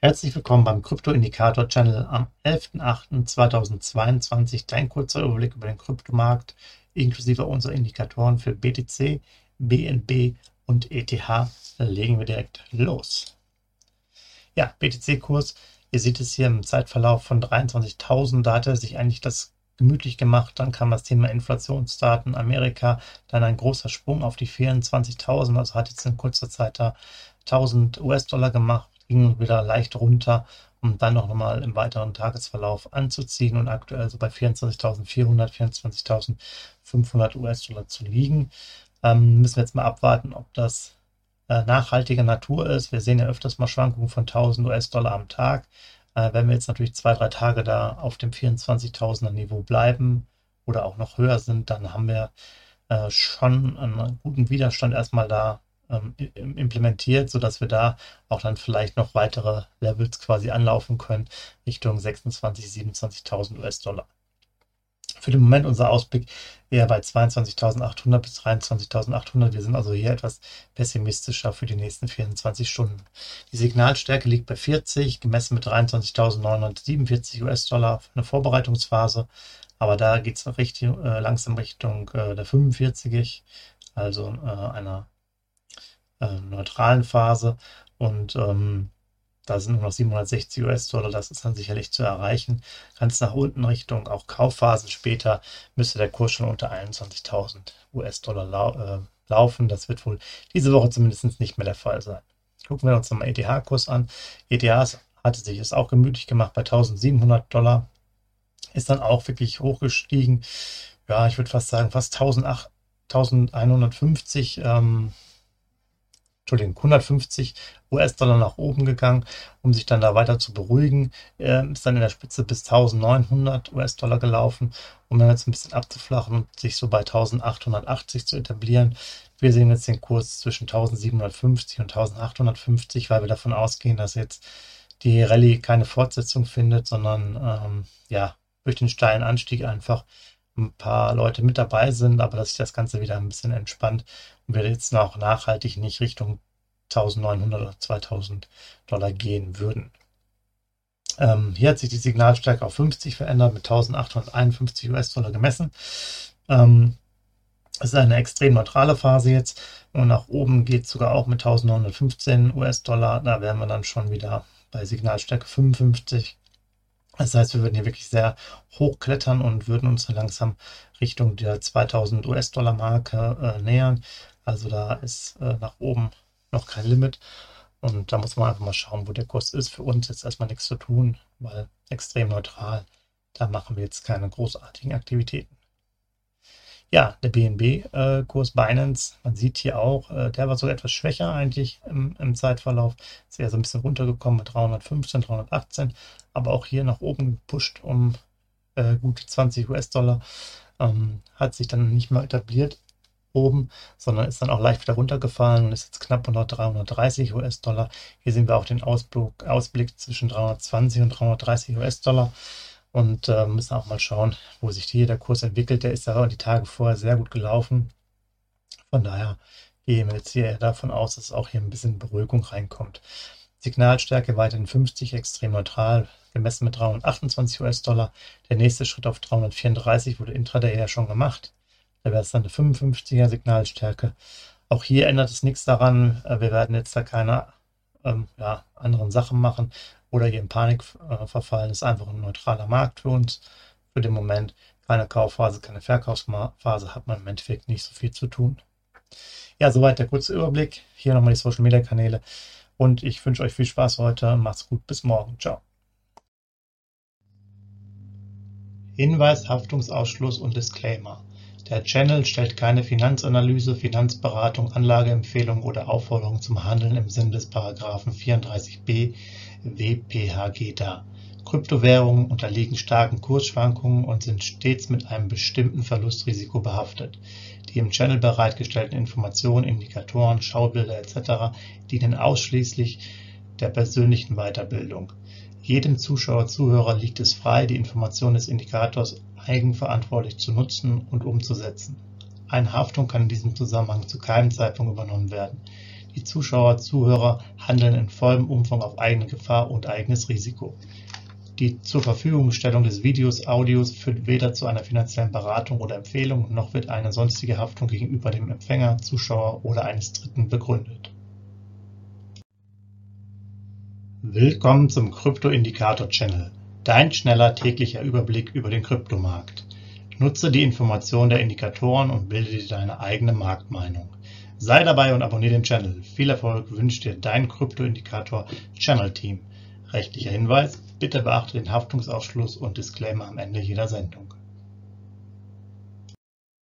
Herzlich willkommen beim Krypto-Indikator-Channel am 11.08.2022. Dein kurzer Überblick über den Kryptomarkt inklusive unserer Indikatoren für BTC, BNB und ETH. legen wir direkt los. Ja, BTC-Kurs, ihr seht es hier im Zeitverlauf von 23.000, da hat er sich eigentlich das gemütlich gemacht. Dann kam das Thema Inflationsdaten Amerika, dann ein großer Sprung auf die 24.000, also hat jetzt in kurzer Zeit da 1000 US-Dollar gemacht, ging wieder leicht runter um dann noch mal im weiteren Tagesverlauf anzuziehen und aktuell so bei 24.400, 24.500 US-Dollar zu liegen. Ähm, müssen wir jetzt mal abwarten, ob das äh, nachhaltiger Natur ist. Wir sehen ja öfters mal Schwankungen von 1000 US-Dollar am Tag. Äh, wenn wir jetzt natürlich zwei, drei Tage da auf dem 24.000er Niveau bleiben oder auch noch höher sind, dann haben wir äh, schon einen guten Widerstand erstmal da ähm, implementiert, sodass wir da auch dann vielleicht noch weitere Levels quasi anlaufen können, Richtung 26.000, 27.000 US-Dollar. Für den Moment unser Ausblick eher bei 22.800 bis 23.800. Wir sind also hier etwas pessimistischer für die nächsten 24 Stunden. Die Signalstärke liegt bei 40, gemessen mit 23.947 US-Dollar für eine Vorbereitungsphase. Aber da geht es äh, langsam Richtung äh, der 45, also äh, einer äh, neutralen Phase und ähm, da sind nur noch 760 US-Dollar, das ist dann sicherlich zu erreichen. Ganz nach unten Richtung auch Kaufphasen später müsste der Kurs schon unter 21.000 US-Dollar lau äh, laufen. Das wird wohl diese Woche zumindest nicht mehr der Fall sein. Gucken wir uns nochmal ETH-Kurs an. ETH hatte sich es auch gemütlich gemacht bei 1700 Dollar. Ist dann auch wirklich hochgestiegen. Ja, ich würde fast sagen, fast 1150. Ähm, Entschuldigung, 150 US-Dollar nach oben gegangen, um sich dann da weiter zu beruhigen. Äh, ist dann in der Spitze bis 1900 US-Dollar gelaufen, um dann jetzt ein bisschen abzuflachen und sich so bei 1880 zu etablieren. Wir sehen jetzt den Kurs zwischen 1750 und 1850, weil wir davon ausgehen, dass jetzt die Rallye keine Fortsetzung findet, sondern ähm, ja, durch den steilen Anstieg einfach ein paar Leute mit dabei sind, aber dass sich das Ganze wieder ein bisschen entspannt und wir jetzt noch nachhaltig nicht Richtung 1900 oder 2000 Dollar gehen würden. Ähm, hier hat sich die Signalstärke auf 50 verändert, mit 1851 US-Dollar gemessen. Ähm, es ist eine extrem neutrale Phase jetzt und nach oben geht es sogar auch mit 1915 US-Dollar. Da wären wir dann schon wieder bei Signalstärke 55 das heißt, wir würden hier wirklich sehr hoch klettern und würden uns langsam Richtung der 2000 US-Dollar-Marke äh, nähern. Also da ist äh, nach oben noch kein Limit. Und da muss man einfach mal schauen, wo der Kurs ist. Für uns jetzt erstmal nichts zu tun, weil extrem neutral. Da machen wir jetzt keine großartigen Aktivitäten. Ja, der BNB-Kurs äh, Binance, man sieht hier auch, äh, der war so etwas schwächer eigentlich im, im Zeitverlauf. Ist eher so ein bisschen runtergekommen mit 315, 318, aber auch hier nach oben gepusht um äh, gut 20 US-Dollar. Ähm, hat sich dann nicht mehr etabliert oben, sondern ist dann auch leicht wieder runtergefallen und ist jetzt knapp unter 330 US-Dollar. Hier sehen wir auch den Ausblick, Ausblick zwischen 320 und 330 US-Dollar und äh, müssen auch mal schauen, wo sich hier der Kurs entwickelt. Der ist ja die Tage vorher sehr gut gelaufen. Von daher gehen wir jetzt hier davon aus, dass auch hier ein bisschen Beruhigung reinkommt. Signalstärke weiterhin 50, extrem neutral, gemessen mit 328 US-Dollar. Der nächste Schritt auf 334 wurde intraday ja schon gemacht. Da wäre es dann eine 55er Signalstärke. Auch hier ändert es nichts daran. Äh, wir werden jetzt da keine ähm, ja, anderen Sachen machen oder hier in Panik äh, verfallen. Ist einfach ein neutraler Markt für uns. Für den Moment keine Kaufphase, keine Verkaufsphase, hat man im Endeffekt nicht so viel zu tun. Ja, soweit der kurze Überblick. Hier nochmal die Social Media Kanäle. Und ich wünsche euch viel Spaß heute. Macht's gut. Bis morgen. Ciao. Hinweis, Haftungsausschluss und Disclaimer. Der Channel stellt keine Finanzanalyse, Finanzberatung, Anlageempfehlung oder Aufforderung zum Handeln im Sinne des Paragraphen 34b WPHG dar Kryptowährungen unterliegen starken Kursschwankungen und sind stets mit einem bestimmten Verlustrisiko behaftet. Die im Channel bereitgestellten Informationen, Indikatoren, Schaubilder etc. dienen ausschließlich der persönlichen Weiterbildung. Jedem Zuschauer/Zuhörer liegt es frei, die Informationen des Indikators eigenverantwortlich zu nutzen und umzusetzen. Eine Haftung kann in diesem Zusammenhang zu keinem Zeitpunkt übernommen werden. Die Zuschauer/Zuhörer handeln in vollem Umfang auf eigene Gefahr und eigenes Risiko. Die Zurverfügungstellung des Videos/Audios führt weder zu einer finanziellen Beratung oder Empfehlung, noch wird eine sonstige Haftung gegenüber dem Empfänger, Zuschauer oder eines Dritten begründet. Willkommen zum Krypto-Indikator-Channel, dein schneller täglicher Überblick über den Kryptomarkt. Nutze die Informationen der Indikatoren und bilde dir deine eigene Marktmeinung. Sei dabei und abonniere den Channel. Viel Erfolg wünscht dir dein Krypto-Indikator Channel Team. Rechtlicher Hinweis, bitte beachte den Haftungsausschluss und Disclaimer am Ende jeder Sendung.